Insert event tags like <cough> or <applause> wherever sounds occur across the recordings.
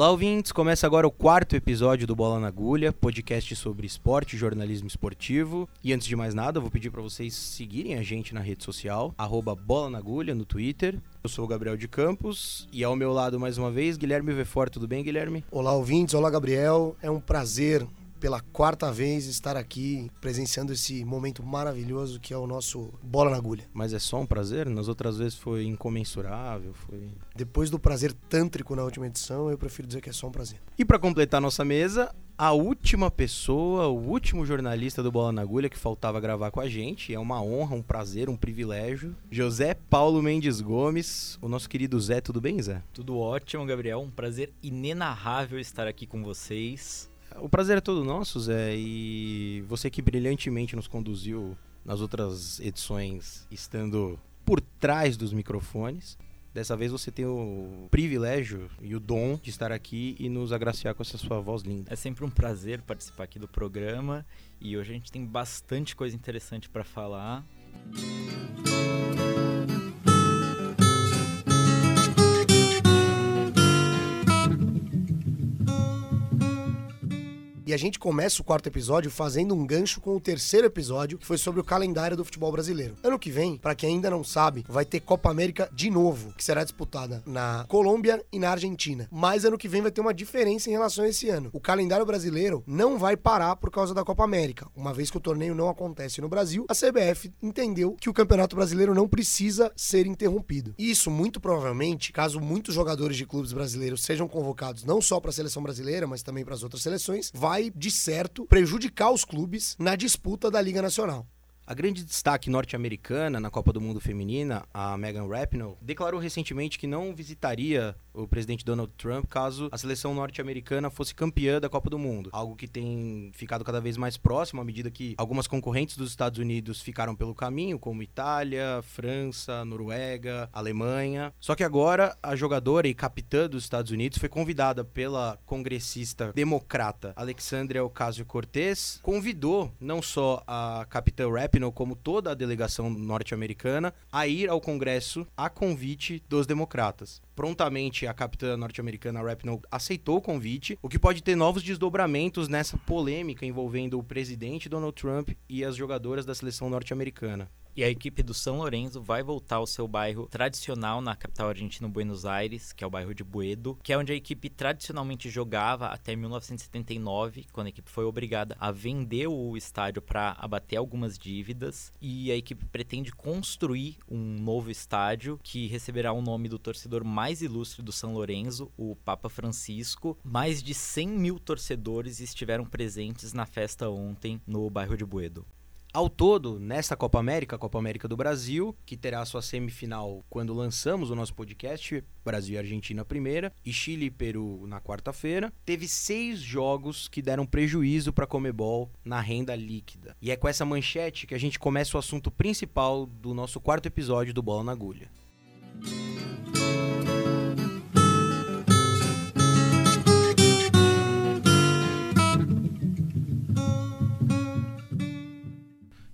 Olá, ouvintes! Começa agora o quarto episódio do Bola na Agulha, podcast sobre esporte e jornalismo esportivo. E antes de mais nada, eu vou pedir para vocês seguirem a gente na rede social, arroba Bola na Agulha no Twitter. Eu sou o Gabriel de Campos e ao meu lado, mais uma vez, Guilherme Vefor. Tudo bem, Guilherme? Olá, ouvintes. Olá, Gabriel. É um prazer pela quarta vez estar aqui presenciando esse momento maravilhoso que é o nosso Bola na Agulha. Mas é só um prazer? Nas outras vezes foi incomensurável, foi... Depois do prazer tântrico na última edição, eu prefiro dizer que é só um prazer. E para completar nossa mesa, a última pessoa, o último jornalista do Bola na Agulha que faltava gravar com a gente. É uma honra, um prazer, um privilégio. José Paulo Mendes Gomes, o nosso querido Zé. Tudo bem, Zé? Tudo ótimo, Gabriel. Um prazer inenarrável estar aqui com vocês. O prazer é todo nosso, Zé, e você que brilhantemente nos conduziu nas outras edições, estando por trás dos microfones. Dessa vez você tem o privilégio e o dom de estar aqui e nos agraciar com essa sua voz linda. É sempre um prazer participar aqui do programa e hoje a gente tem bastante coisa interessante para falar. E a gente começa o quarto episódio fazendo um gancho com o terceiro episódio, que foi sobre o calendário do futebol brasileiro. Ano que vem, para quem ainda não sabe, vai ter Copa América de novo, que será disputada na Colômbia e na Argentina. Mas ano que vem vai ter uma diferença em relação a esse ano. O calendário brasileiro não vai parar por causa da Copa América. Uma vez que o torneio não acontece no Brasil, a CBF entendeu que o Campeonato Brasileiro não precisa ser interrompido. Isso, muito provavelmente, caso muitos jogadores de clubes brasileiros sejam convocados não só para a seleção brasileira, mas também para as outras seleções, vai vai, de certo, prejudicar os clubes na disputa da Liga Nacional. A grande destaque norte-americana na Copa do Mundo Feminina, a Megan Rapinoe, declarou recentemente que não visitaria o presidente Donald Trump caso a seleção norte-americana fosse campeã da Copa do Mundo. Algo que tem ficado cada vez mais próximo à medida que algumas concorrentes dos Estados Unidos ficaram pelo caminho, como Itália, França, Noruega, Alemanha. Só que agora a jogadora e capitã dos Estados Unidos foi convidada pela congressista democrata Alexandria Ocasio-Cortez, convidou não só a capitã Rapinoe como toda a delegação norte-americana, a ir ao Congresso a convite dos democratas. Prontamente, a capitã norte-americana Rapinoe aceitou o convite, o que pode ter novos desdobramentos nessa polêmica envolvendo o presidente Donald Trump e as jogadoras da seleção norte-americana. E a equipe do São Lourenço vai voltar ao seu bairro tradicional na capital argentina, Buenos Aires, que é o bairro de Buedo, que é onde a equipe tradicionalmente jogava até 1979, quando a equipe foi obrigada a vender o estádio para abater algumas dívidas. E a equipe pretende construir um novo estádio que receberá o nome do torcedor mais ilustre do São Lourenço, o Papa Francisco. Mais de 100 mil torcedores estiveram presentes na festa ontem no bairro de Buedo. Ao todo, nesta Copa América, Copa América do Brasil, que terá sua semifinal quando lançamos o nosso podcast, Brasil e Argentina primeira, e Chile e Peru na quarta-feira, teve seis jogos que deram prejuízo para a Comebol na renda líquida. E é com essa manchete que a gente começa o assunto principal do nosso quarto episódio do Bola na Agulha.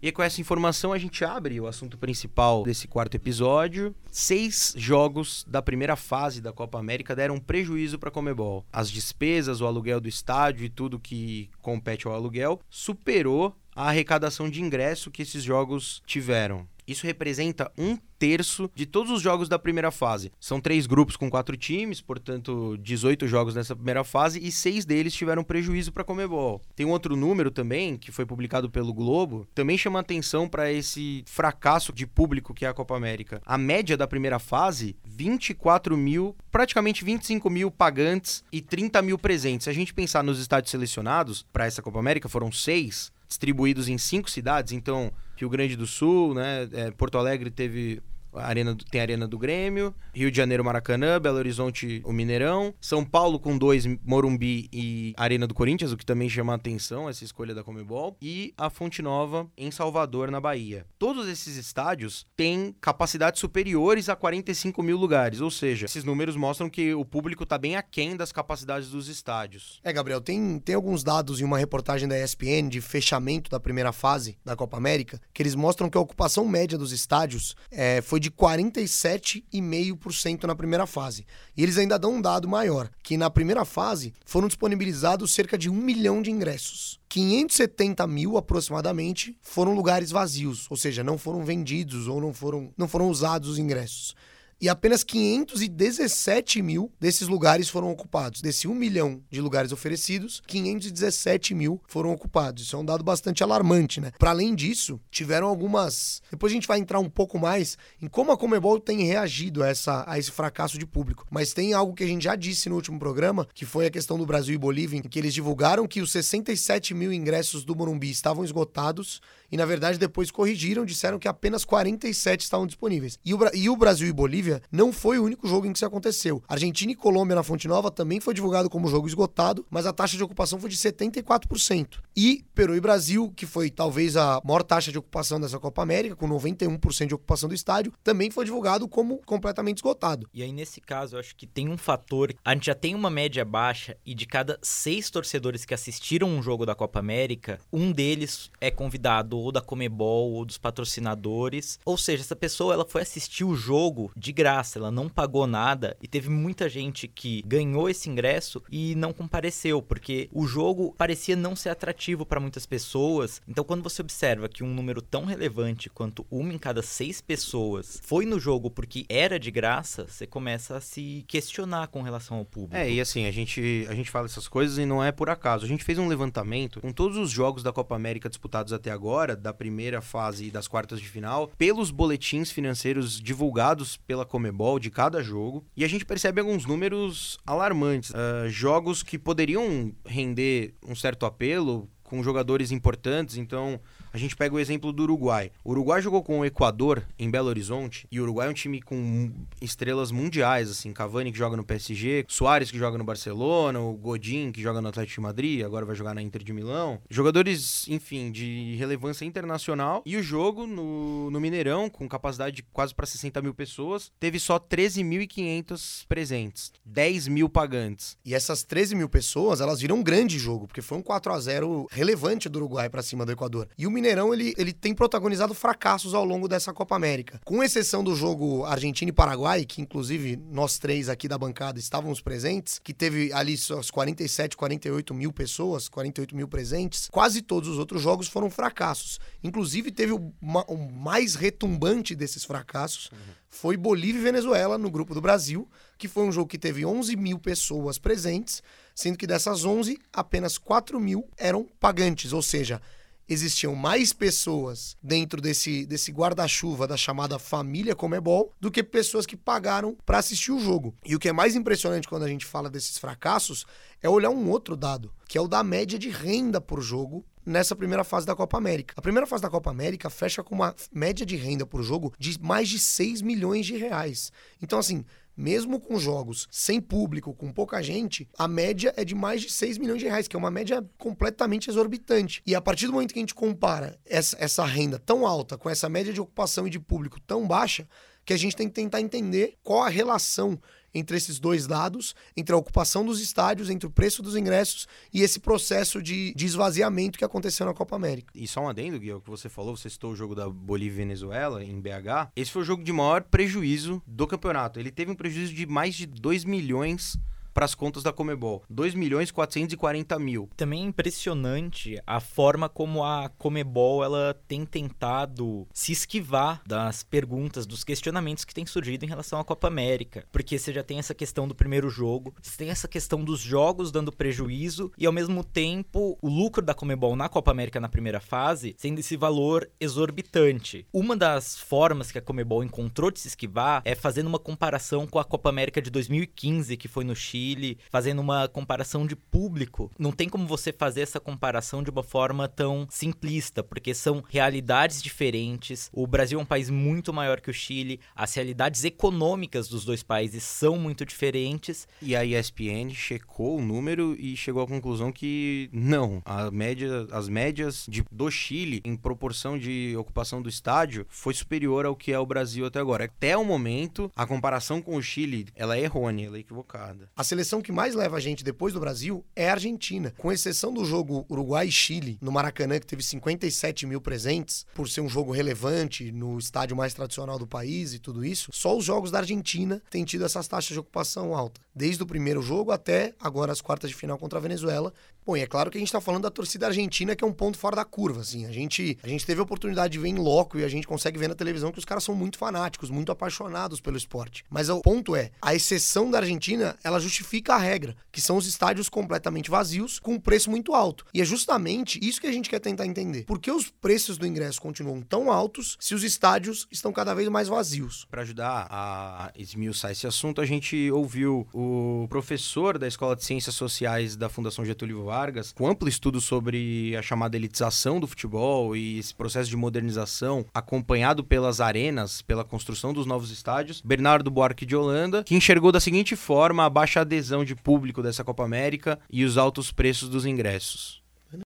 E com essa informação a gente abre o assunto principal desse quarto episódio. Seis jogos da primeira fase da Copa América deram prejuízo para a Comebol. As despesas, o aluguel do estádio e tudo que compete ao aluguel superou a arrecadação de ingresso que esses jogos tiveram. Isso representa um terço de todos os jogos da primeira fase. São três grupos com quatro times, portanto, 18 jogos nessa primeira fase e seis deles tiveram prejuízo para a Comebol. Tem um outro número também, que foi publicado pelo Globo, também chama atenção para esse fracasso de público que é a Copa América. A média da primeira fase, 24 mil, praticamente 25 mil pagantes e 30 mil presentes. Se a gente pensar nos estádios selecionados para essa Copa América, foram seis, distribuídos em cinco cidades, então Rio Grande do Sul, né? É, Porto Alegre teve arena do, tem a Arena do Grêmio, Rio de Janeiro, Maracanã, Belo Horizonte, o Mineirão, São Paulo com dois, Morumbi e Arena do Corinthians, o que também chama a atenção, essa escolha da Comebol, e a Fonte Nova em Salvador, na Bahia. Todos esses estádios têm capacidades superiores a 45 mil lugares, ou seja, esses números mostram que o público está bem aquém das capacidades dos estádios. É, Gabriel, tem, tem alguns dados em uma reportagem da ESPN de fechamento da primeira fase da Copa América, que eles mostram que a ocupação média dos estádios é, foi de de 47,5% na primeira fase. E eles ainda dão um dado maior, que na primeira fase foram disponibilizados cerca de um milhão de ingressos. 570 mil aproximadamente foram lugares vazios, ou seja, não foram vendidos ou não foram, não foram usados os ingressos e apenas 517 mil desses lugares foram ocupados. Desse 1 milhão de lugares oferecidos, 517 mil foram ocupados. Isso é um dado bastante alarmante, né? Para além disso, tiveram algumas. Depois a gente vai entrar um pouco mais em como a Comebol tem reagido a, essa, a esse fracasso de público. Mas tem algo que a gente já disse no último programa, que foi a questão do Brasil e Bolívia, em que eles divulgaram que os 67 mil ingressos do Morumbi estavam esgotados e, na verdade, depois corrigiram, disseram que apenas 47 estavam disponíveis. E o, e o Brasil e Bolívia não foi o único jogo em que isso aconteceu. Argentina e Colômbia na Fonte Nova também foi divulgado como jogo esgotado, mas a taxa de ocupação foi de 74%. E Peru e Brasil, que foi talvez a maior taxa de ocupação dessa Copa América, com 91% de ocupação do estádio, também foi divulgado como completamente esgotado. E aí, nesse caso, eu acho que tem um fator. A gente já tem uma média baixa e de cada seis torcedores que assistiram um jogo da Copa América, um deles é convidado ou da Comebol ou dos patrocinadores. Ou seja, essa pessoa ela foi assistir o jogo de graça, ela não pagou nada e teve muita gente que ganhou esse ingresso e não compareceu, porque o jogo parecia não ser atrativo para muitas pessoas. Então, quando você observa que um número tão relevante quanto uma em cada seis pessoas foi no jogo porque era de graça, você começa a se questionar com relação ao público. É, e assim, a gente, a gente fala essas coisas e não é por acaso. A gente fez um levantamento com todos os jogos da Copa América disputados até agora da primeira fase e das quartas de final pelos boletins financeiros divulgados pela Comebol de cada jogo e a gente percebe alguns números alarmantes. Uh, jogos que poderiam render um certo apelo com jogadores importantes, então a gente pega o exemplo do Uruguai. O Uruguai jogou com o Equador em Belo Horizonte e o Uruguai é um time com estrelas mundiais, assim, Cavani que joga no PSG, Soares que joga no Barcelona, o Godin que joga no Atlético de Madrid, agora vai jogar na Inter de Milão. Jogadores, enfim, de relevância internacional. E o jogo no, no Mineirão, com capacidade de quase para 60 mil pessoas, teve só 13.500 presentes, 10 mil pagantes. E essas 13 mil pessoas, elas viram um grande jogo, porque foi um 4 a 0 relevante do Uruguai para cima do Equador. E o Mineirão Mineirão ele, ele tem protagonizado fracassos ao longo dessa Copa América. Com exceção do jogo Argentina e Paraguai, que inclusive nós três aqui da bancada estávamos presentes, que teve ali suas 47, 48 mil pessoas, 48 mil presentes, quase todos os outros jogos foram fracassos. Inclusive teve o, o mais retumbante desses fracassos. Uhum. Foi Bolívia e Venezuela no grupo do Brasil, que foi um jogo que teve 11 mil pessoas presentes, sendo que dessas 11, apenas 4 mil eram pagantes, ou seja, existiam mais pessoas dentro desse, desse guarda-chuva da chamada família Comebol do que pessoas que pagaram para assistir o jogo. E o que é mais impressionante quando a gente fala desses fracassos é olhar um outro dado, que é o da média de renda por jogo nessa primeira fase da Copa América. A primeira fase da Copa América fecha com uma média de renda por jogo de mais de 6 milhões de reais. Então, assim, mesmo com jogos sem público, com pouca gente, a média é de mais de 6 milhões de reais, que é uma média completamente exorbitante. E a partir do momento que a gente compara essa, essa renda tão alta com essa média de ocupação e de público tão baixa, que a gente tem que tentar entender qual a relação entre esses dois lados, entre a ocupação dos estádios, entre o preço dos ingressos e esse processo de, de esvaziamento que aconteceu na Copa América. E só um adendo, Gui, o que você falou, você citou o jogo da Bolívia e Venezuela em BH. Esse foi o jogo de maior prejuízo do campeonato. Ele teve um prejuízo de mais de 2 milhões para as contas da Comebol. 2 milhões 440 mil. Também é impressionante a forma como a Comebol ela tem tentado se esquivar das perguntas, dos questionamentos que têm surgido em relação à Copa América. Porque você já tem essa questão do primeiro jogo, você tem essa questão dos jogos dando prejuízo e ao mesmo tempo o lucro da Comebol na Copa América na primeira fase sendo esse valor exorbitante. Uma das formas que a Comebol encontrou de se esquivar é fazendo uma comparação com a Copa América de 2015, que foi no Chile Chile, fazendo uma comparação de público. Não tem como você fazer essa comparação de uma forma tão simplista, porque são realidades diferentes. O Brasil é um país muito maior que o Chile, as realidades econômicas dos dois países são muito diferentes. E a ESPN checou o número e chegou à conclusão que não, a média, as médias de, do Chile em proporção de ocupação do estádio foi superior ao que é o Brasil até agora. Até o momento, a comparação com o Chile, ela é errônea, ela é equivocada. A seleção que mais leva a gente depois do Brasil é a Argentina. Com exceção do jogo Uruguai e Chile, no Maracanã, que teve 57 mil presentes, por ser um jogo relevante no estádio mais tradicional do país e tudo isso, só os jogos da Argentina têm tido essas taxas de ocupação alta. Desde o primeiro jogo até agora as quartas de final contra a Venezuela. Bom, e é claro que a gente tá falando da torcida argentina, que é um ponto fora da curva, assim. A gente, a gente teve a oportunidade de ver em loco e a gente consegue ver na televisão que os caras são muito fanáticos, muito apaixonados pelo esporte. Mas o ponto é, a exceção da Argentina, ela justifica a regra, que são os estádios completamente vazios, com um preço muito alto. E é justamente isso que a gente quer tentar entender. Por que os preços do ingresso continuam tão altos se os estádios estão cada vez mais vazios? Para ajudar a esmiuçar esse assunto, a gente ouviu o professor da Escola de Ciências Sociais da Fundação Getúlio Vargas, com amplo estudo sobre a chamada elitização do futebol e esse processo de modernização acompanhado pelas arenas, pela construção dos novos estádios, Bernardo Buarque de Holanda, que enxergou da seguinte forma a baixa adesão de público dessa Copa América e os altos preços dos ingressos.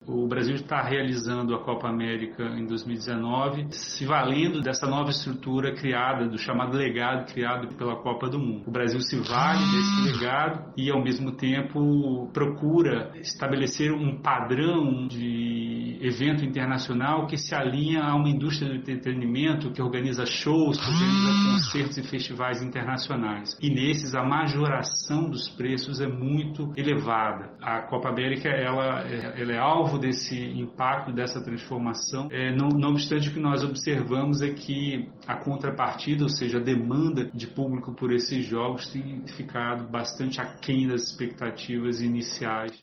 O Brasil está realizando a Copa América em 2019, se valendo dessa nova estrutura criada, do chamado legado criado pela Copa do Mundo. O Brasil se vale desse legado e, ao mesmo tempo, procura estabelecer um padrão de evento internacional que se alinha a uma indústria do entretenimento que organiza shows, que organiza concertos e festivais internacionais. E nesses, a majoração dos preços é muito elevada. A Copa América ela, ela é alvo desse impacto, dessa transformação. É, não, não obstante, o que nós observamos é que a contrapartida, ou seja, a demanda de público por esses jogos tem ficado bastante aquém das expectativas iniciais.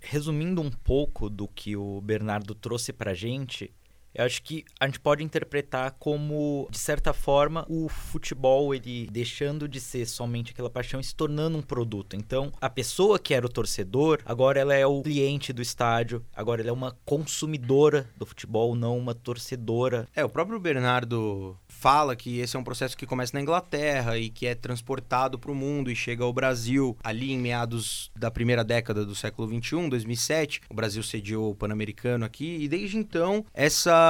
Resumindo um pouco do que o Bernardo trouxe para gente, eu acho que a gente pode interpretar como, de certa forma, o futebol ele deixando de ser somente aquela paixão e se tornando um produto. Então, a pessoa que era o torcedor, agora ela é o cliente do estádio, agora ela é uma consumidora do futebol, não uma torcedora. É, o próprio Bernardo fala que esse é um processo que começa na Inglaterra e que é transportado para o mundo e chega ao Brasil ali em meados da primeira década do século 21, 2007. O Brasil sediou o Pan-Americano aqui e desde então essa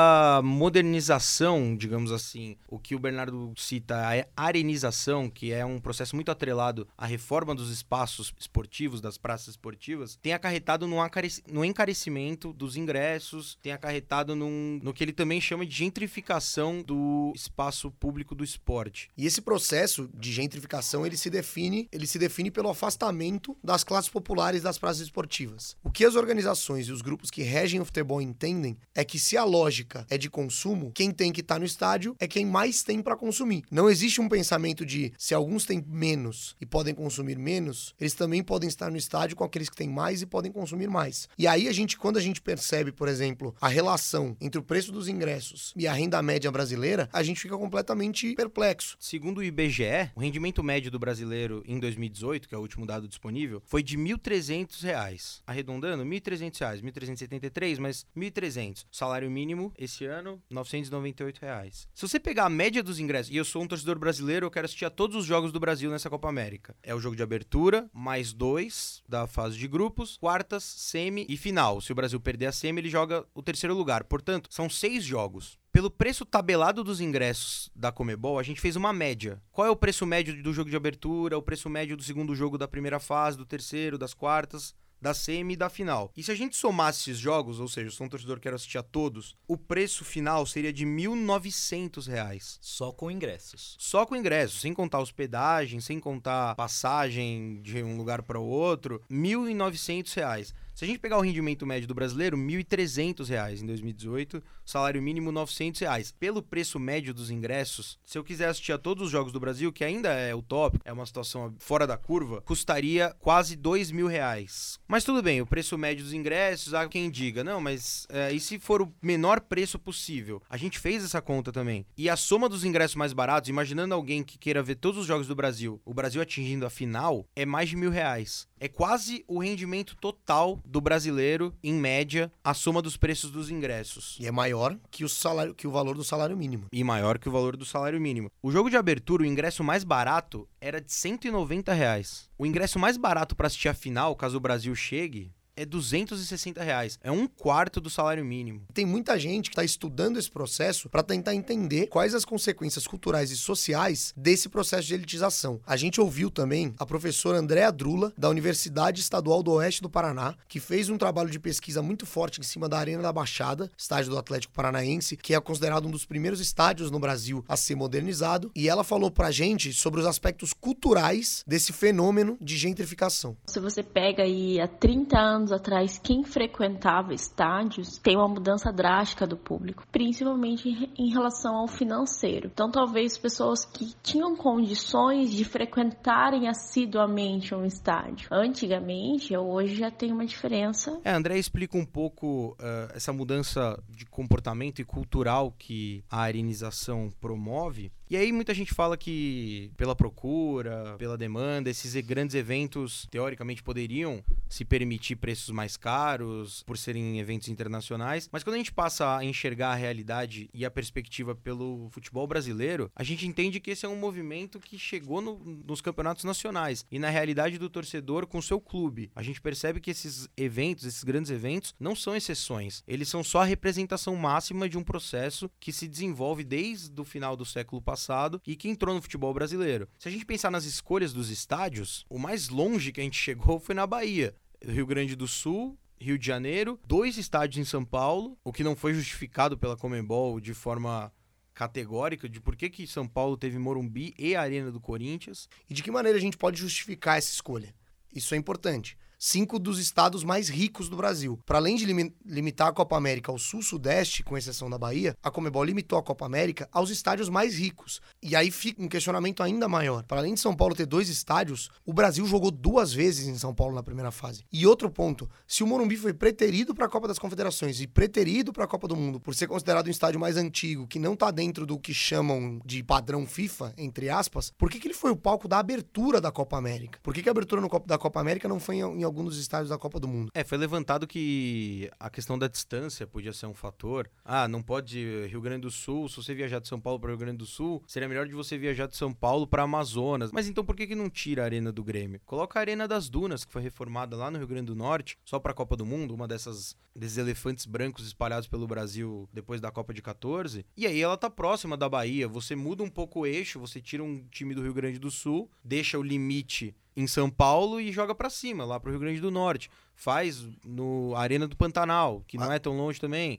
modernização, digamos assim, o que o Bernardo cita a arenização, que é um processo muito atrelado à reforma dos espaços esportivos, das praças esportivas, tem acarretado no encarecimento dos ingressos, tem acarretado num, no que ele também chama de gentrificação do espaço público do esporte. E esse processo de gentrificação, ele se define, ele se define pelo afastamento das classes populares das praças esportivas. O que as organizações e os grupos que regem o futebol entendem é que se a lógica é de consumo, quem tem que estar tá no estádio é quem mais tem para consumir. Não existe um pensamento de se alguns têm menos e podem consumir menos, eles também podem estar no estádio com aqueles que têm mais e podem consumir mais. E aí a gente, quando a gente percebe, por exemplo, a relação entre o preço dos ingressos e a renda média brasileira, a gente fica completamente perplexo. Segundo o IBGE, o rendimento médio do brasileiro em 2018, que é o último dado disponível, foi de R$ 1.300. Arredondando, R$ 1.300, R$ 1.373, mas R$ 1.300. Salário mínimo esse ano, 998 reais. Se você pegar a média dos ingressos, e eu sou um torcedor brasileiro, eu quero assistir a todos os jogos do Brasil nessa Copa América. É o jogo de abertura, mais dois da fase de grupos, quartas, semi e final. Se o Brasil perder a semi, ele joga o terceiro lugar. Portanto, são seis jogos. Pelo preço tabelado dos ingressos da Comebol, a gente fez uma média. Qual é o preço médio do jogo de abertura, o preço médio do segundo jogo da primeira fase, do terceiro, das quartas, da semi e da final. E se a gente somasse esses jogos, ou seja, sou um torcedor que quero assistir a todos, o preço final seria de R$ 1.900. Só com ingressos. Só com ingressos, sem contar hospedagem, sem contar passagem de um lugar para o outro, R$ 1.900. Se a gente pegar o rendimento médio do brasileiro, R$ 1.300 em 2018, salário mínimo 900 reais. Pelo preço médio dos ingressos, se eu quiser assistir a todos os jogos do Brasil, que ainda é utópico, é uma situação fora da curva, custaria quase R$ mil reais. Mas tudo bem, o preço médio dos ingressos, há quem diga, não, mas é, e se for o menor preço possível? A gente fez essa conta também. E a soma dos ingressos mais baratos, imaginando alguém que queira ver todos os jogos do Brasil, o Brasil atingindo a final, é mais de mil reais. É quase o rendimento total do brasileiro, em média, a soma dos preços dos ingressos. E é maior que o, salário, que o valor do salário mínimo. E maior que o valor do salário mínimo. O jogo de abertura, o ingresso mais barato era de 190 reais. O ingresso mais barato para assistir a final, caso o Brasil chegue, é 260 reais. É um quarto do salário mínimo. Tem muita gente que está estudando esse processo para tentar entender quais as consequências culturais e sociais desse processo de elitização. A gente ouviu também a professora Andréa Drula, da Universidade Estadual do Oeste do Paraná, que fez um trabalho de pesquisa muito forte em cima da Arena da Baixada, estádio do Atlético Paranaense, que é considerado um dos primeiros estádios no Brasil a ser modernizado. E ela falou pra gente sobre os aspectos culturais desse fenômeno de gentrificação. Se você pega aí há 30 anos atrás, quem frequentava estádios, tem uma mudança drástica do público, principalmente em relação ao financeiro. Então, talvez pessoas que tinham condições de frequentarem assiduamente um estádio, antigamente, hoje já tem uma diferença. É, André explica um pouco uh, essa mudança de comportamento e cultural que a arenização promove. E aí muita gente fala que pela procura, pela demanda, esses grandes eventos teoricamente poderiam se permitir preços mais caros por serem eventos internacionais, mas quando a gente passa a enxergar a realidade e a perspectiva pelo futebol brasileiro, a gente entende que esse é um movimento que chegou no, nos campeonatos nacionais e na realidade do torcedor com seu clube. A gente percebe que esses eventos, esses grandes eventos, não são exceções. Eles são só a representação máxima de um processo que se desenvolve desde o final do século passado passado e que entrou no futebol brasileiro. Se a gente pensar nas escolhas dos estádios, o mais longe que a gente <laughs> chegou foi na Bahia. Rio Grande do Sul, Rio de Janeiro, dois estádios em São Paulo, o que não foi justificado pela Comembol de forma categórica de por que, que São Paulo teve Morumbi e a Arena do Corinthians. E de que maneira a gente pode justificar essa escolha? Isso é importante cinco dos estados mais ricos do Brasil. Para além de lim limitar a Copa América ao sul-sudeste, com exceção da Bahia, a Comebol limitou a Copa América aos estádios mais ricos. E aí fica um questionamento ainda maior. Para além de São Paulo ter dois estádios, o Brasil jogou duas vezes em São Paulo na primeira fase. E outro ponto, se o Morumbi foi preterido para a Copa das Confederações e preterido para a Copa do Mundo por ser considerado um estádio mais antigo, que não está dentro do que chamam de padrão FIFA, entre aspas, por que, que ele foi o palco da abertura da Copa América? Por que, que a abertura no, da Copa América não foi em, em algum dos estádios da Copa do Mundo. É, foi levantado que a questão da distância podia ser um fator. Ah, não pode Rio Grande do Sul, se você viajar de São Paulo para Rio Grande do Sul, seria melhor de você viajar de São Paulo para Amazonas. Mas então por que, que não tira a Arena do Grêmio? Coloca a Arena das Dunas, que foi reformada lá no Rio Grande do Norte, só para a Copa do Mundo, uma dessas desses elefantes brancos espalhados pelo Brasil depois da Copa de 14. E aí ela tá próxima da Bahia, você muda um pouco o eixo, você tira um time do Rio Grande do Sul, deixa o limite em São Paulo e joga para cima, lá pro Rio Grande do Norte. Faz no Arena do Pantanal, que não ah. é tão longe também.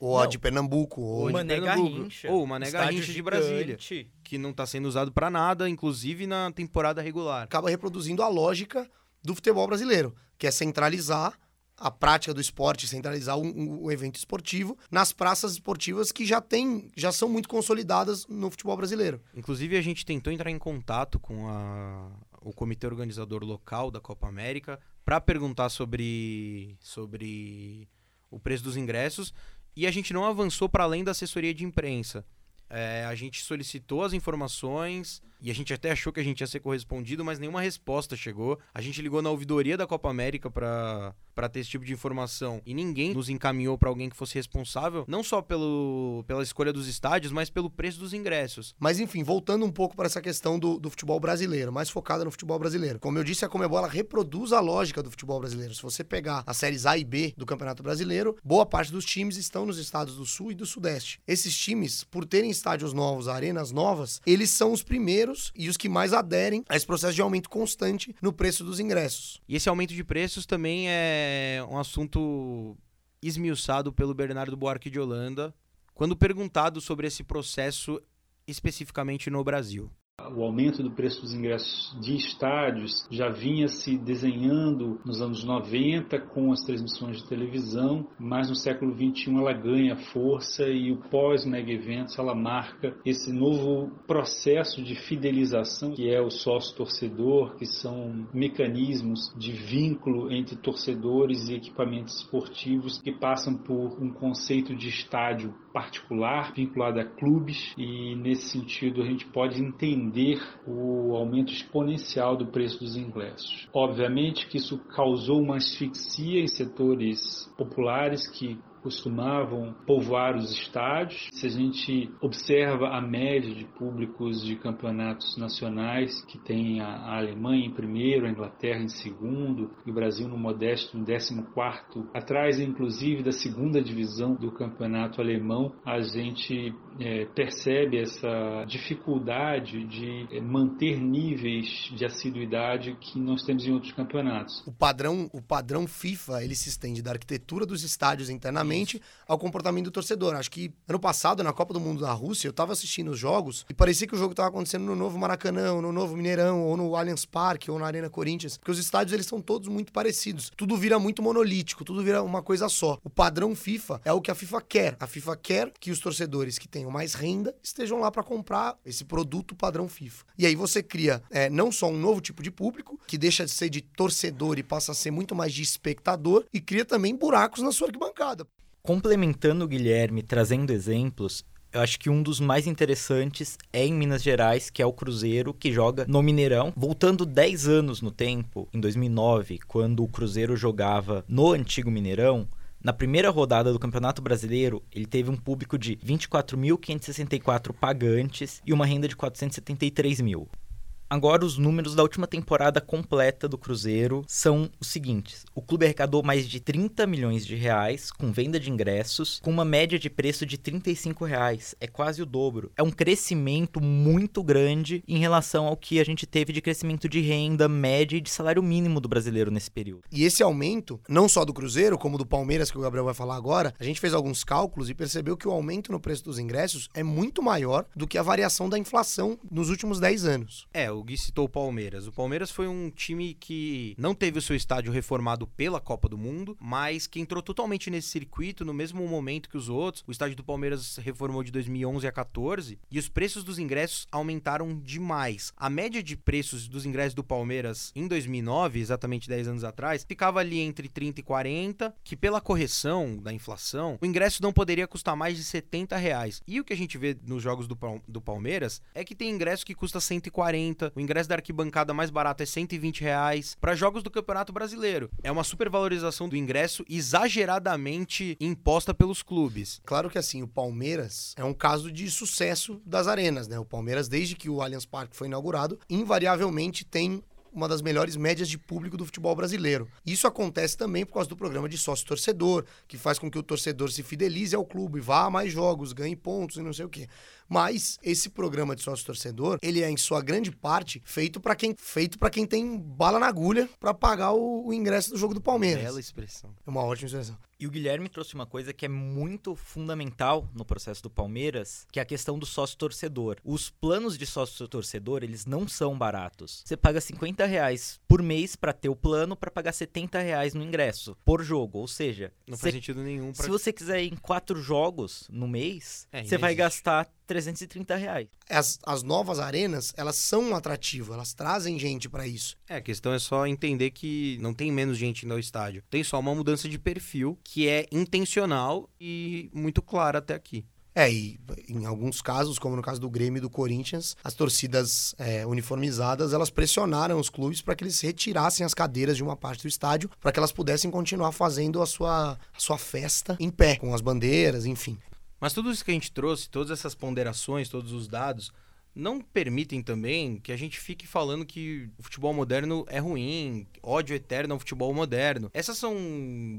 Ou a de Pernambuco. Ou, uma Nega Rincha. Ou uma Nega Rincha de Brasília. Que não tá sendo usado para nada, inclusive na temporada regular. Acaba reproduzindo a lógica do futebol brasileiro, que é centralizar a prática do esporte, centralizar um, um, evento esportivo nas praças esportivas que já tem, já são muito consolidadas no futebol brasileiro. Inclusive a gente tentou entrar em contato com a, o comitê organizador local da Copa América para perguntar sobre, sobre o preço dos ingressos e a gente não avançou para além da assessoria de imprensa. É, a gente solicitou as informações e a gente até achou que a gente ia ser correspondido, mas nenhuma resposta chegou. A gente ligou na ouvidoria da Copa América para para ter esse tipo de informação e ninguém nos encaminhou para alguém que fosse responsável, não só pelo, pela escolha dos estádios, mas pelo preço dos ingressos. Mas enfim, voltando um pouco para essa questão do, do futebol brasileiro, mais focada no futebol brasileiro. Como eu disse, a Comebol reproduz a lógica do futebol brasileiro. Se você pegar as séries A e B do Campeonato Brasileiro, boa parte dos times estão nos estados do Sul e do Sudeste. Esses times, por terem estádios novos, arenas novas, eles são os primeiros e os que mais aderem a esse processo de aumento constante no preço dos ingressos. E esse aumento de preços também é um assunto esmiuçado pelo Bernardo Buarque de Holanda, quando perguntado sobre esse processo especificamente no Brasil. O aumento do preço dos ingressos de estádios já vinha se desenhando nos anos 90 com as transmissões de televisão, mas no século 21 ela ganha força e o pós-mega eventos ela marca esse novo processo de fidelização que é o sócio-torcedor, que são mecanismos de vínculo entre torcedores e equipamentos esportivos que passam por um conceito de estádio particular vinculado a clubes e nesse sentido a gente pode entender o aumento exponencial do preço dos ingressos. Obviamente que isso causou uma asfixia em setores populares que costumavam povoar os estádios. Se a gente observa a média de públicos de campeonatos nacionais, que tem a, Alemanha em primeiro, a Inglaterra em segundo, e o Brasil no modesto em décimo quarto, atrás inclusive da segunda divisão do campeonato alemão, a gente é, percebe essa dificuldade de é, manter níveis de assiduidade que nós temos em outros campeonatos. O padrão, o padrão FIFA ele se estende da arquitetura dos estádios internamente Ao comportamento do torcedor. Acho que ano passado, na Copa do Mundo da Rússia, eu estava assistindo os jogos e parecia que o jogo estava acontecendo no novo Maracanã, no novo Mineirão, ou no Allianz Parque, ou na Arena Corinthians, porque os estádios eles são todos muito parecidos. Tudo vira muito monolítico, tudo vira uma coisa só. O padrão FIFA é o que a FIFA quer. A FIFA quer que os torcedores que tenham mais renda estejam lá para comprar esse produto padrão FIFA. E aí você cria é, não só um novo tipo de público, que deixa de ser de torcedor e passa a ser muito mais de espectador, e cria também buracos na sua arquibancada. Complementando o Guilherme, trazendo exemplos, eu acho que um dos mais interessantes é em Minas Gerais, que é o Cruzeiro, que joga no Mineirão. Voltando 10 anos no tempo, em 2009, quando o Cruzeiro jogava no antigo Mineirão, na primeira rodada do Campeonato Brasileiro, ele teve um público de 24.564 pagantes e uma renda de 473 mil. Agora, os números da última temporada completa do Cruzeiro são os seguintes: o clube arrecadou mais de 30 milhões de reais com venda de ingressos, com uma média de preço de 35 reais. É quase o dobro. É um crescimento muito grande em relação ao que a gente teve de crescimento de renda média e de salário mínimo do brasileiro nesse período. E esse aumento, não só do Cruzeiro, como do Palmeiras, que o Gabriel vai falar agora, a gente fez alguns cálculos e percebeu que o aumento no preço dos ingressos é muito maior do que a variação da inflação nos últimos 10 anos. É, o Gui citou o Palmeiras. O Palmeiras foi um time que não teve o seu estádio reformado pela Copa do Mundo, mas que entrou totalmente nesse circuito no mesmo momento que os outros. O estádio do Palmeiras reformou de 2011 a 14 e os preços dos ingressos aumentaram demais. A média de preços dos ingressos do Palmeiras em 2009, exatamente 10 anos atrás, ficava ali entre 30 e 40, que pela correção da inflação, o ingresso não poderia custar mais de 70 reais. E o que a gente vê nos jogos do, do Palmeiras é que tem ingresso que custa 140, o ingresso da arquibancada mais barato é 120 reais. Para jogos do Campeonato Brasileiro, é uma supervalorização do ingresso exageradamente imposta pelos clubes. Claro que assim, o Palmeiras é um caso de sucesso das arenas, né? O Palmeiras, desde que o Allianz Parque foi inaugurado, invariavelmente tem uma das melhores médias de público do futebol brasileiro. Isso acontece também por causa do programa de sócio torcedor, que faz com que o torcedor se fidelize ao clube, vá a mais jogos, ganhe pontos e não sei o quê. Mas esse programa de sócio torcedor, ele é em sua grande parte feito para quem feito para quem tem bala na agulha para pagar o, o, ingresso do jogo do Palmeiras. Bela expressão. É uma ótima expressão. E o Guilherme trouxe uma coisa que é muito fundamental no processo do Palmeiras, que é a questão do sócio torcedor. Os planos de sócio torcedor, eles não são baratos. Você paga 50 reais por mês para ter o plano para pagar 70 reais no ingresso por jogo. Ou seja, não faz sentido nenhum. Pra... Se você quiser ir em quatro jogos no mês, é, você vai gastar 330 reais. As, as novas arenas, elas são um atrativo, elas trazem gente para isso. É, a questão é só entender que não tem menos gente no estádio. Tem só uma mudança de perfil que é intencional e muito clara até aqui. É, e em alguns casos, como no caso do Grêmio e do Corinthians, as torcidas é, uniformizadas, elas pressionaram os clubes para que eles retirassem as cadeiras de uma parte do estádio, para que elas pudessem continuar fazendo a sua, a sua festa em pé, com as bandeiras, enfim. Mas tudo isso que a gente trouxe, todas essas ponderações, todos os dados, não permitem também que a gente fique falando que o futebol moderno é ruim, ódio eterno ao futebol moderno. Essas são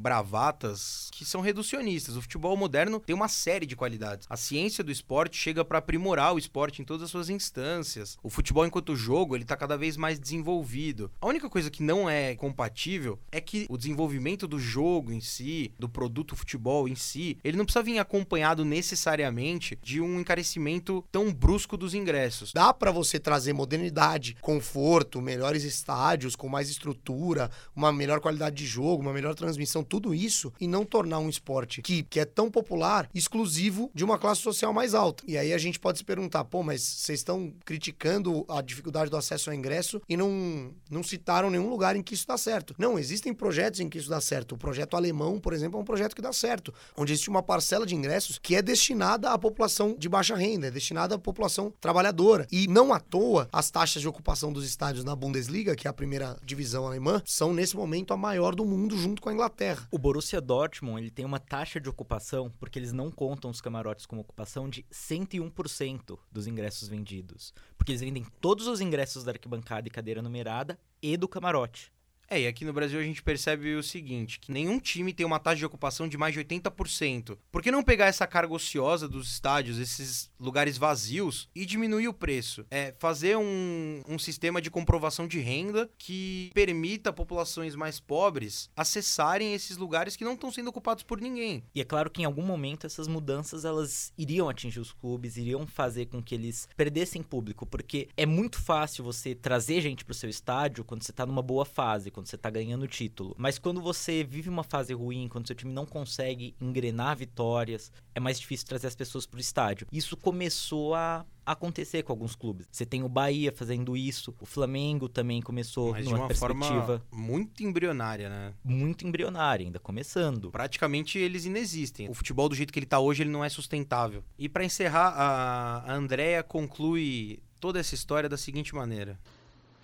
bravatas que são reducionistas. O futebol moderno tem uma série de qualidades. A ciência do esporte chega para aprimorar o esporte em todas as suas instâncias. O futebol enquanto jogo, ele tá cada vez mais desenvolvido. A única coisa que não é compatível é que o desenvolvimento do jogo em si, do produto futebol em si, ele não precisa vir acompanhado necessariamente de um encarecimento tão brusco dos ingressos Dá para você trazer modernidade, conforto, melhores estádios com mais estrutura, uma melhor qualidade de jogo, uma melhor transmissão, tudo isso e não tornar um esporte que, que é tão popular exclusivo de uma classe social mais alta. E aí a gente pode se perguntar, pô, mas vocês estão criticando a dificuldade do acesso ao ingresso e não, não citaram nenhum lugar em que isso dá certo. Não, existem projetos em que isso dá certo. O projeto alemão, por exemplo, é um projeto que dá certo, onde existe uma parcela de ingressos que é destinada à população de baixa renda, é destinada à população trabalhadora E não à toa, as taxas de ocupação dos estádios na Bundesliga, que é a primeira divisão alemã, são nesse momento a maior do mundo junto com a Inglaterra. O Borussia Dortmund ele tem uma taxa de ocupação, porque eles não contam os camarotes como ocupação, de 101% dos ingressos vendidos. Porque eles vendem todos os ingressos da arquibancada e cadeira numerada e do camarote. É, e aqui no Brasil a gente percebe o seguinte, que nenhum time tem uma taxa de ocupação de mais de 80%. Por que não pegar essa carga ociosa dos estádios, esses lugares vazios, e diminuir o preço? É fazer um, um sistema de comprovação de renda que permita populações mais pobres acessarem esses lugares que não estão sendo ocupados por ninguém. E é claro que em algum momento essas mudanças elas iriam atingir os clubes, iriam fazer com que eles perdessem público, porque é muito fácil você trazer gente para o seu estádio quando você está numa boa fase, quando você tá ganhando título. Mas quando você vive uma fase ruim, quando seu time não consegue engrenar vitórias, é mais difícil trazer as pessoas pro estádio. Isso começou a acontecer com alguns clubes. Você tem o Bahia fazendo isso, o Flamengo também começou Mas de numa uma perspectiva forma muito embrionária, né? muito embrionária, ainda começando. Praticamente eles inexistem. O futebol do jeito que ele tá hoje, ele não é sustentável. E para encerrar, a a Andrea conclui toda essa história da seguinte maneira.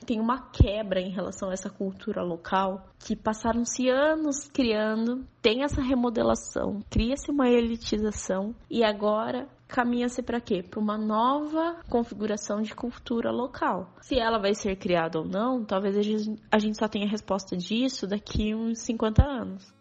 Tem uma quebra em relação a essa cultura local que passaram-se anos criando, tem essa remodelação, cria-se uma elitização e agora caminha-se para quê? Para uma nova configuração de cultura local. Se ela vai ser criada ou não, talvez a gente- só tenha resposta disso daqui uns 50 anos.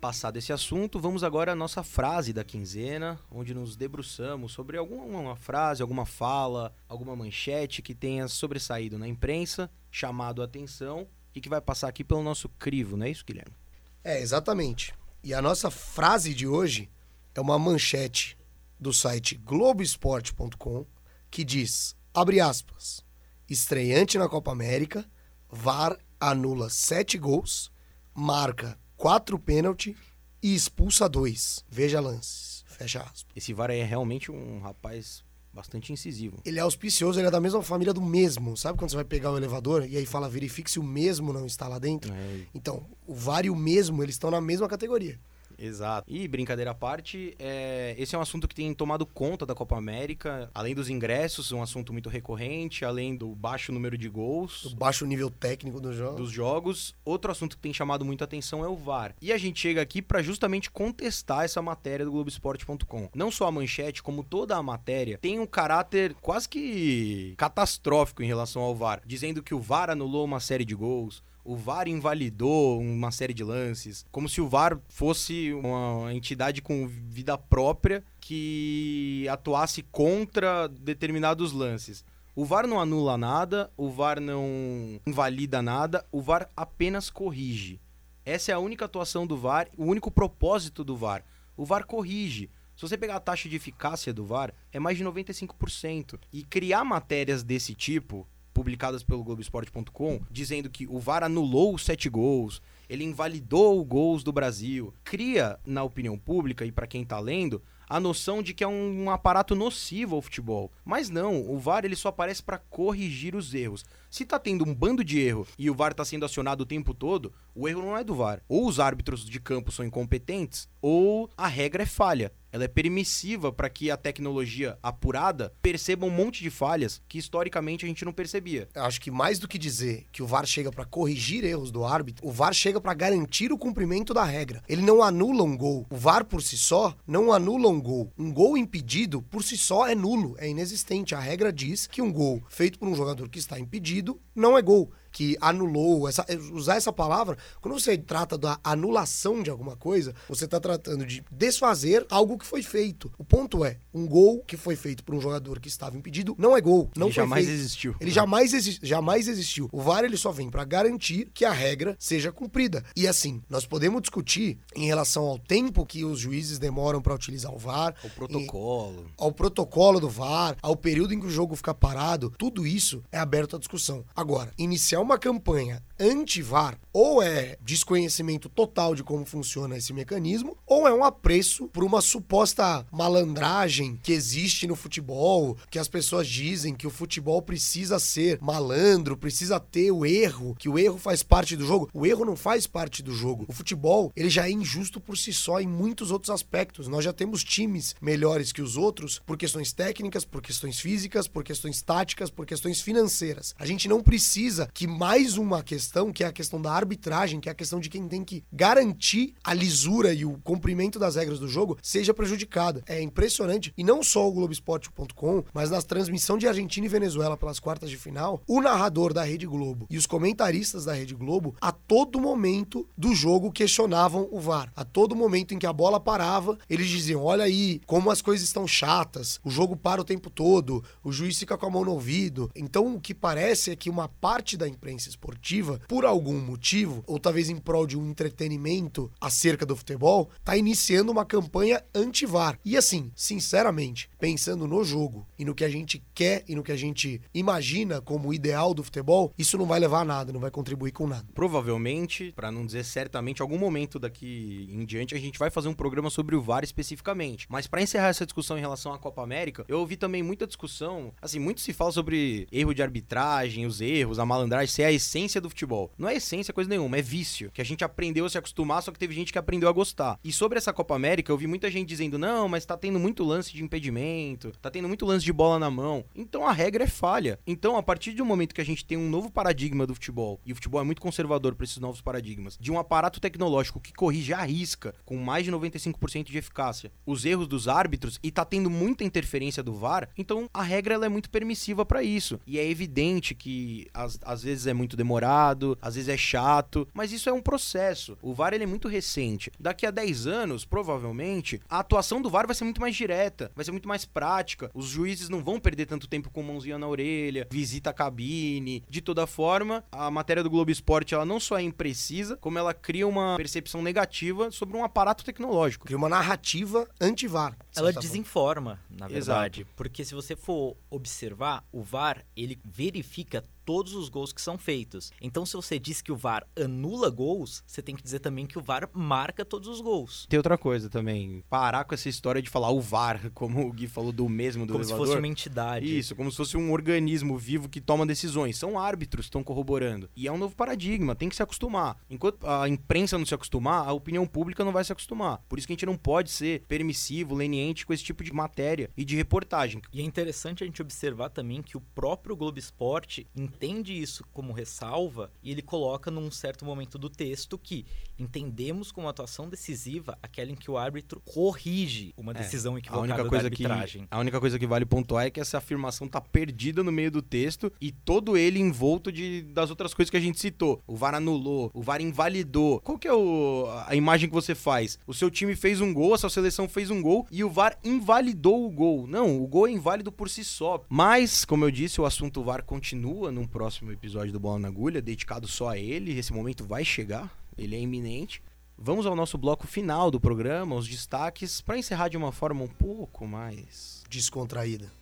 Passado esse assunto, vamos agora à nossa frase da quinzena, onde nos debruçamos sobre alguma frase, alguma fala, alguma manchete que tenha sobressaído na imprensa, chamado a atenção e que vai passar aqui pelo nosso crivo, não é isso, Guilherme? É, exatamente. E a nossa frase de hoje é uma manchete do site Globoesporte.com que diz, abre aspas, estreante na Copa América, VAR anula sete gols, marca quatro pênalti e expulsa dois. Veja lances. Fecha aspas. Esse VAR aí é realmente um rapaz bastante incisivo. Ele é auspicioso, ele é da mesma família do mesmo. Sabe quando você vai pegar o elevador e aí fala verifique se o mesmo não está lá dentro? É, Então, o VAR e o mesmo, eles estão na mesma categoria. Exato. E brincadeira à parte, é, esse é um assunto que tem tomado conta da Copa América. Além dos ingressos, um assunto muito recorrente, além do baixo número de gols. O baixo nível técnico do jogo. dos jogos. Outro assunto que tem chamado muita atenção é o VAR. E a gente chega aqui para justamente contestar essa matéria do Globoesporte.com. Não só a manchete, como toda a matéria tem um caráter quase que catastrófico em relação ao VAR, dizendo que o VAR anulou uma série de gols. O VAR invalidou uma série de lances, como se o VAR fosse uma entidade com vida própria que atuasse contra determinados lances. O VAR não anula nada, o VAR não invalida nada, o VAR apenas corrige. Essa é a única atuação do VAR, o único propósito do VAR. O VAR corrige. Se você pegar a taxa de eficácia do VAR, é mais de 95%. E criar matérias desse tipo, publicadas pelo Globoesporte.com, dizendo que o VAR anulou os sete gols, ele invalidou os gols do Brasil, cria na opinião pública e para quem tá lendo a noção de que é um, um aparato nocivo ao futebol. Mas não, o VAR ele só aparece para corrigir os erros. Se tá tendo um bando de erro e o VAR tá sendo acionado o tempo todo, o erro não é do VAR. Ou os árbitros de campo são incompetentes, ou a regra é falha. Ela é permissiva para que a tecnologia apurada perceba um monte de falhas que historicamente a gente não percebia. Eu acho que mais do que dizer que o VAR chega pra corrigir erros do árbitro, o VAR chega pra garantir o cumprimento da regra. Ele não anula um gol. O VAR por si só não anula um gol. Um gol impedido por si só é nulo, é inexistente. A regra diz que um gol feito por um jogador que está impedido não é gol. Que anulou, essa, usar essa palavra, quando você trata da anulação de alguma coisa, você está tratando de desfazer algo que foi feito. O ponto é, um gol que foi feito por um jogador que estava impedido não é gol. Não Ele jamais feito. existiu. Ele jamais, exi jamais existiu. O VAR ele só vem para garantir que a regra seja cumprida. E assim, nós podemos discutir em relação ao tempo que os juízes demoram para utilizar o VAR, O protocolo. ao protocolo do VAR, ao período em que o jogo fica parado, tudo isso é aberto à discussão. Agora, inicialmente é uma campanha anti-VAR, ou é desconhecimento total de como funciona esse mecanismo, ou é um apreço por uma suposta malandragem que existe no futebol, que as pessoas dizem que o futebol precisa ser malandro, precisa ter o erro, que o erro faz parte do jogo. O erro não faz parte do jogo. O futebol, ele já é injusto por si só em muitos outros aspectos. Nós já temos times melhores que os outros por questões técnicas, por questões físicas, por questões táticas, por questões financeiras. A gente não precisa que mais uma questão, que é a questão da arbitragem, que é a questão de quem tem que garantir a lisura e o cumprimento das regras do jogo, seja prejudicada. É impressionante. E não só o Globoesporte.com, mas na transmissão de Argentina e Venezuela pelas quartas de final, o narrador da Rede Globo e os comentaristas da Rede Globo, a todo momento do jogo, questionavam o VAR. A todo momento em que a bola parava, eles diziam: olha aí, como as coisas estão chatas, o jogo para o tempo todo, o juiz fica com a mão no ouvido. Então, o que parece é que uma parte da esportiva, por algum motivo, ou talvez em prol de um entretenimento acerca do futebol, está iniciando uma campanha anti-VAR. E assim, sinceramente, pensando no jogo e no que a gente quer e no que a gente imagina como ideal do futebol, isso não vai levar a nada, não vai contribuir com nada. Provavelmente, para não dizer certamente, algum momento daqui em diante a gente vai fazer um programa sobre o VAR especificamente. Mas para encerrar essa discussão em relação à Copa América, eu ouvi também muita discussão, assim, muito se fala sobre erro de arbitragem, os erros, a malandragem, ser a essência do futebol. Não é essência coisa nenhuma, é vício, que a gente aprendeu a se acostumar, só que teve gente que aprendeu a gostar. E sobre essa Copa América, eu vi muita gente dizendo: "Não, mas tá tendo muito lance de impedimento, tá tendo muito lance de bola na mão". Então a regra é falha. Então, a partir um momento que a gente tem um novo paradigma do futebol, e o futebol é muito conservador para esses novos paradigmas, de um aparato tecnológico que corrige a risca com mais de 95% de eficácia os erros dos árbitros e tá tendo muita interferência do VAR, então a regra ela é muito permissiva para isso. E é evidente que às vezes é muito demorado, às vezes é chato, mas isso é um processo. O VAR ele é muito recente. Daqui a 10 anos, provavelmente, a atuação do VAR vai ser muito mais direta, vai ser muito mais prática. Os juízes não vão perder tanto tempo com mãozinha na orelha, visita a cabine. De toda forma, a matéria do Globo Esporte ela não só é imprecisa, como ela cria uma percepção negativa sobre um aparato tecnológico. Cria uma narrativa anti-VAR. Ela desinforma, na verdade. Porque se você for observar, o VAR, ele verifica todos os gols que são feitos. Então, se você diz que o VAR anula gols, você tem que dizer também que o VAR marca todos os gols. Tem outra coisa também, parar com essa história de falar o VAR, <laughs> como o Gui falou do mesmo do como se elevador. fosse uma entidade. Isso, como se fosse um organismo vivo que toma decisões. São árbitros que estão corroborando. E é um novo paradigma, tem que se acostumar. Enquanto a imprensa não se acostumar, a opinião pública não vai se acostumar. Por isso que a gente não pode ser permissivo, leniente com esse tipo de matéria e de reportagem. E é interessante a gente observar também que o próprio Globo Esporte entende isso como ressalva e ele coloca num certo momento do texto que entendemos como atuação decisiva aquela em que o árbitro corrige uma decisão É, A equivocada única, da coisa que, arbitragem. a única coisa que vale pontuar é que essa afirmação tá perdida no meio do texto e todo ele envolto de, das outras coisas que a gente citou. O VAR anulou, o VAR invalidou. Qual que é o, a imagem que você faz? O seu time fez um gol, a sua seleção fez um gol e o VAR invalidou o gol. Não, o gol é inválido por si só. Mas, como eu disse, o assunto VAR continua num próximo episódio do Bola na Agulha, dedicado só a ele. Esse momento vai chegar, ele é iminente. Vamos ao nosso bloco final do programa, os destaques, para encerrar de uma forma um pouco mais Descontraída.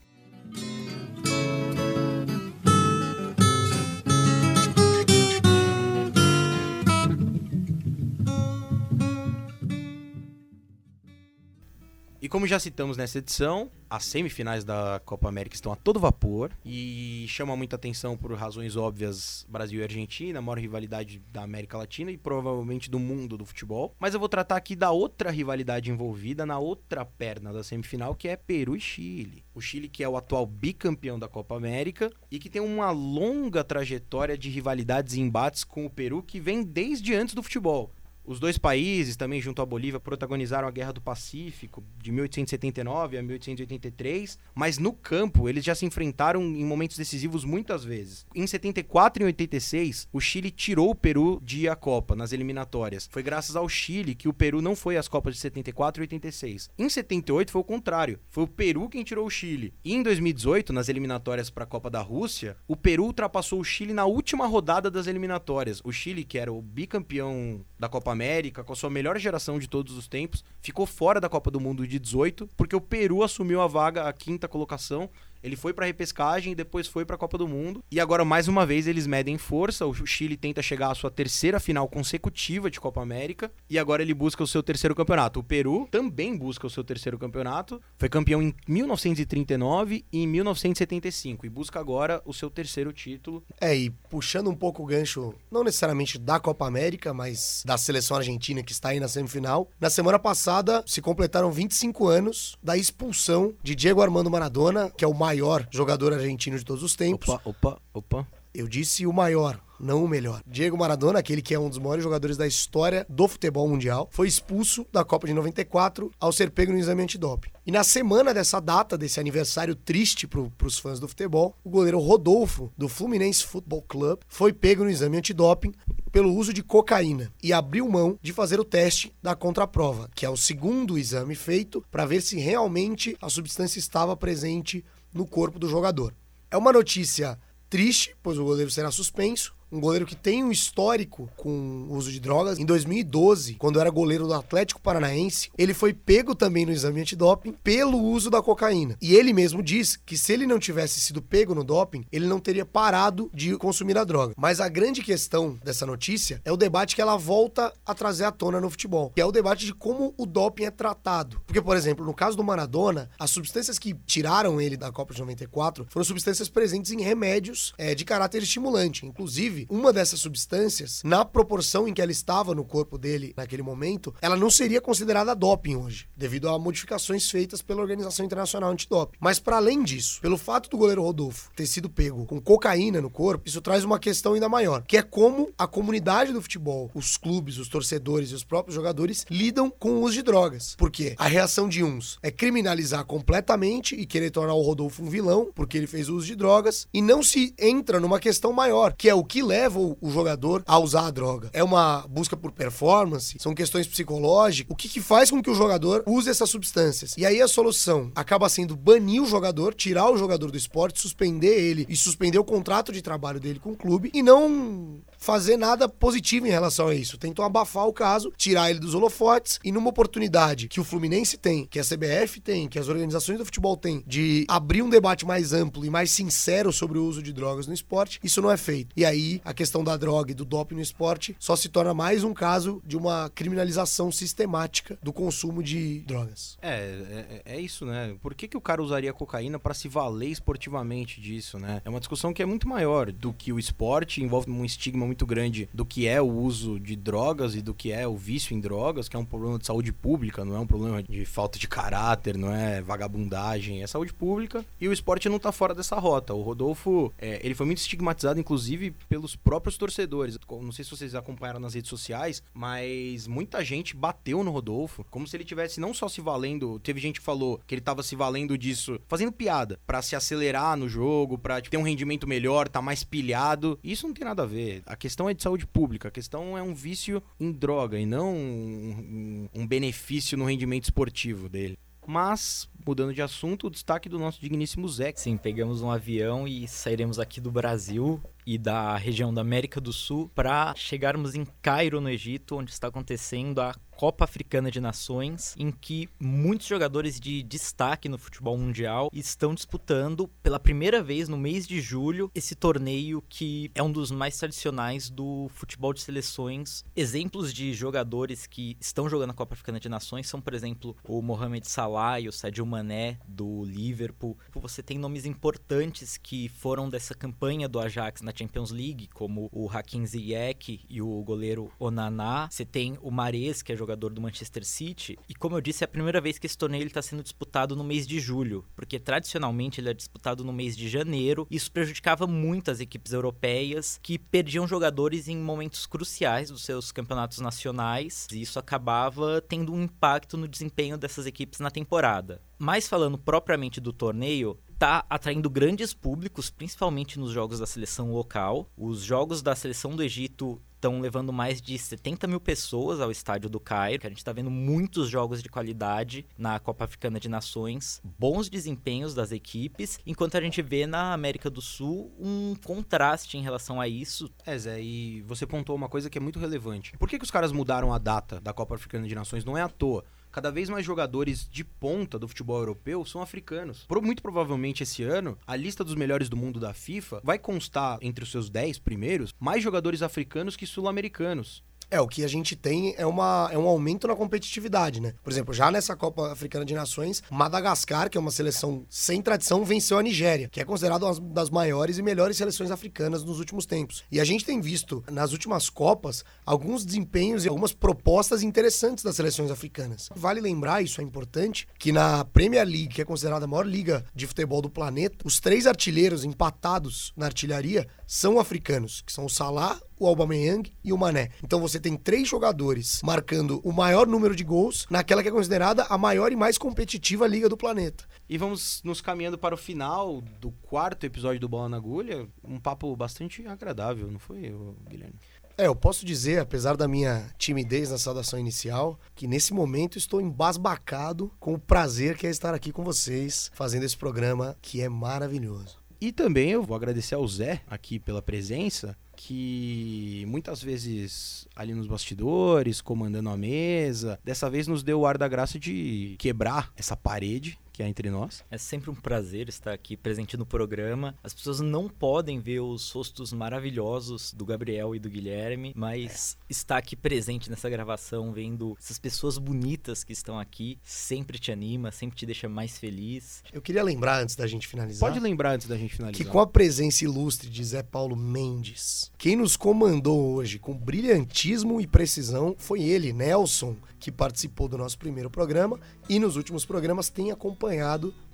E como já citamos nessa edição, as semifinais da Copa América estão a todo vapor e chama muita atenção por razões óbvias Brasil e Argentina, a maior rivalidade da América Latina e provavelmente do mundo do futebol. Mas eu vou tratar aqui da outra rivalidade envolvida na outra perna da semifinal, que é Peru e Chile. O Chile que é o atual bicampeão da Copa América e que tem uma longa trajetória de rivalidades e embates com o Peru que vem desde antes do futebol. Os dois países, também junto à Bolívia, protagonizaram a Guerra do Pacífico de 1879 a 1883, mas no campo eles já se enfrentaram em momentos decisivos muitas vezes. Em 74 e 86, o Chile tirou o Peru de a Copa nas eliminatórias. Foi graças ao Chile que o Peru não foi às Copas de 74 e 86. Em 78 foi o contrário, foi o Peru quem tirou o Chile. E em 2018, nas eliminatórias para a Copa da Rússia, o Peru ultrapassou o Chile na última rodada das eliminatórias. O Chile, que era o bicampeão da Copa América, com a sua melhor geração de todos os tempos, ficou fora da Copa do Mundo de 18, porque o Peru assumiu a vaga, a quinta colocação, Ele foi pra repescagem e depois foi pra Copa do Mundo. E agora, mais uma vez, eles medem força. O Chile tenta chegar à sua terceira final consecutiva de Copa América. E agora ele busca o seu terceiro campeonato. O Peru também busca o seu terceiro campeonato. Foi campeão em 1939 e em 1975. E busca agora o seu terceiro título. É, e puxando um pouco o gancho, não necessariamente da Copa América, mas da seleção argentina que está aí na semifinal. Na semana passada se completaram 25 anos da expulsão de Diego Armando Maradona, que é o maior jogador argentino de todos os tempos. Opa, opa, opa. Eu disse o maior, não o melhor. Diego Maradona, aquele que é um dos maiores jogadores da história do futebol mundial, foi expulso da Copa de 94 ao ser pego no exame antidoping. E na semana dessa data, desse aniversário triste para os fãs do futebol, o goleiro Rodolfo, do Fluminense Football Club, foi pego no exame antidoping pelo uso de cocaína e abriu mão de fazer o teste da contraprova, que é o segundo exame feito para ver se realmente a substância estava presente no corpo do jogador. É uma notícia triste, pois o goleiro será suspenso, um goleiro que tem um histórico com uso de drogas. Em 2012, quando era goleiro do Atlético Paranaense, ele foi pego também no exame antidoping pelo uso da cocaína. E ele mesmo diz que se ele não tivesse sido pego no doping, ele não teria parado de consumir a droga. Mas a grande questão dessa notícia é o debate que ela volta a trazer à tona no futebol, que é o debate de como o doping é tratado. Porque, por exemplo, no caso do Maradona, as substâncias que tiraram ele da Copa de 94 foram substâncias presentes em remédios é, de caráter estimulante, inclusive Inclusive, uma dessas substâncias, na proporção em que ela estava no corpo dele naquele momento, ela não seria considerada doping hoje, devido a modificações feitas pela Organização Internacional Antidoping. Mas para além disso, pelo fato do goleiro Rodolfo ter sido pego com cocaína no corpo, isso traz uma questão ainda maior, que é como a comunidade do futebol, os clubes, os torcedores e os próprios jogadores lidam com o uso de drogas. Porque a reação de uns é criminalizar completamente e querer tornar o Rodolfo um vilão, porque ele fez uso de drogas, e não se entra numa questão maior, que é o que leva o jogador a usar a droga? É uma busca por performance? São questões psicológicas? O que, que faz com que o jogador use essas substâncias? E aí a solução acaba sendo banir o jogador, tirar o jogador do esporte, suspender ele e suspender o contrato de trabalho dele com o clube e não fazer nada positivo em relação a isso. Tentam abafar o caso, tirar ele dos holofotes e numa oportunidade que o Fluminense tem, que a CBF tem, que as organizações do futebol têm, de abrir um debate mais amplo e mais sincero sobre o uso de drogas no esporte, isso não é feito. E aí a questão da droga e do doping no esporte só se torna mais um caso de uma criminalização sistemática do consumo de drogas. É, é, é isso, né? Por que, que o cara usaria cocaína para se valer esportivamente disso, né? É uma discussão que é muito maior do que o esporte, envolve um estigma muito grande do que é o uso de drogas e do que é o vício em drogas, que é um problema de saúde pública, não é um problema de falta de caráter, não é vagabundagem, é saúde pública. E o esporte não tá fora dessa rota. O Rodolfo, é, ele foi muito estigmatizado, inclusive, pelos próprios torcedores. Não sei se vocês acompanharam nas redes sociais, mas muita gente bateu no Rodolfo, como se ele tivesse não só se valendo, teve gente que falou que ele tava se valendo disso, fazendo piada, para se acelerar no jogo, pra tipo, ter um rendimento melhor, tá mais pilhado. Isso não tem nada a ver. A questão é de saúde pública, a questão é um vício em droga e não um, um, um benefício no rendimento esportivo dele. Mas, mudando de assunto, o destaque do nosso digníssimo Zé. Sim, pegamos um avião e sairemos aqui do Brasil e da região da América do Sul para chegarmos em Cairo, no Egito, onde está acontecendo a Copa Africana de Nações, em que muitos jogadores de destaque no futebol mundial estão disputando pela primeira vez no mês de julho esse torneio que é um dos mais tradicionais do futebol de seleções. Exemplos de jogadores que estão jogando a Copa Africana de Nações são, por exemplo, o Mohamed Salah e o Sadio Mané do Liverpool. Você tem nomes importantes que foram dessa campanha do Ajax na Champions League, como o Hakim Ziyech e o goleiro Onaná. Você tem o Mares, que é jogador do Manchester City. E como eu disse, é a primeira vez que esse torneio está sendo disputado no mês de julho, porque tradicionalmente ele é disputado no mês de janeiro. Isso prejudicava muito as equipes europeias que perdiam jogadores em momentos cruciais dos seus campeonatos nacionais. E isso acabava tendo um impacto no desempenho dessas equipes na temporada. Mas falando propriamente do torneio, tá atraindo grandes públicos, principalmente nos jogos da seleção local. Os jogos da seleção do Egito estão levando mais de 70 mil pessoas ao estádio do Cairo. A gente está vendo muitos jogos de qualidade na Copa Africana de Nações, bons desempenhos das equipes, enquanto a gente vê na América do Sul um contraste em relação a isso. É, Zé, e você pontuou uma coisa que é muito relevante. Por que, que os caras mudaram a data da Copa Africana de Nações? Não é à toa. Cada vez mais jogadores de ponta do futebol europeu são africanos. Muito provavelmente esse ano, a lista dos melhores do mundo da FIFA vai constar entre os seus 10 primeiros mais jogadores africanos que sul-americanos. É, o que a gente tem é, uma, é um aumento na competitividade, né? Por exemplo, já nessa Copa Africana de Nações, Madagascar, que é uma seleção sem tradição, venceu a Nigéria, que é considerada uma das maiores e melhores seleções africanas nos últimos tempos. E a gente tem visto nas últimas Copas alguns desempenhos e algumas propostas interessantes das seleções africanas. Vale lembrar, isso é importante, que na Premier League, que é considerada a maior liga de futebol do planeta, os três artilheiros empatados na artilharia são africanos, que são o Salah, o Aubameyang e o Mané. Então você tem três jogadores marcando o maior número de gols naquela que é considerada a maior e mais competitiva liga do planeta. E vamos nos caminhando para o final do quarto episódio do Bola na Agulha. Um papo bastante agradável, não foi, Guilherme? É, eu posso dizer, apesar da minha timidez na saudação inicial, que nesse momento estou embasbacado com o prazer que é estar aqui com vocês, fazendo esse programa que é maravilhoso. E também eu vou agradecer ao Zé aqui pela presença, que muitas vezes ali nos bastidores, comandando a mesa, dessa vez nos deu o ar da graça de quebrar essa parede que é entre nós. É sempre um prazer estar aqui presente no programa. As pessoas não podem ver os rostos maravilhosos do Gabriel e do Guilherme, mas estar aqui presente nessa gravação, vendo essas pessoas bonitas que estão aqui, sempre te anima, sempre te deixa mais feliz. Eu queria lembrar, antes da gente finalizar, Pode lembrar antes da gente que finalizar. com a presença ilustre de Zé Paulo Mendes, quem nos comandou hoje com brilhantismo e precisão foi ele, Nelson, que participou do nosso primeiro programa e nos últimos programas tem acompanhado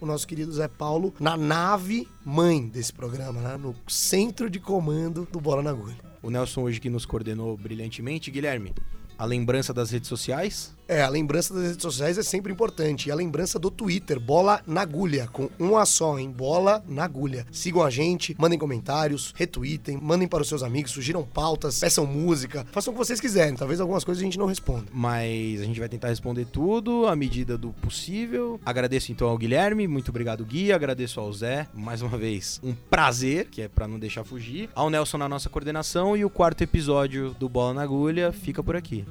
o nosso querido Zé Paulo na nave mãe desse programa, né? no centro de comando do Bola na Agulha. O Nelson hoje que nos coordenou brilhantemente. Guilherme, a lembrança das redes sociais? É, a lembrança das redes sociais é sempre importante. E a lembrança do Twitter, Bola na Agulha, com um A só, hein? Bola na Agulha. Sigam a gente, mandem comentários, retweetem, mandem para os seus amigos, sugiram pautas, peçam música, façam o que vocês quiserem. Talvez algumas coisas a gente não responda. Mas a gente vai tentar responder tudo à medida do possível. Agradeço então ao Guilherme, muito obrigado Gui, agradeço ao Zé, mais uma vez, um prazer, que é pra não deixar fugir. Ao Nelson na nossa coordenação e o quarto episódio do Bola na Agulha fica por aqui.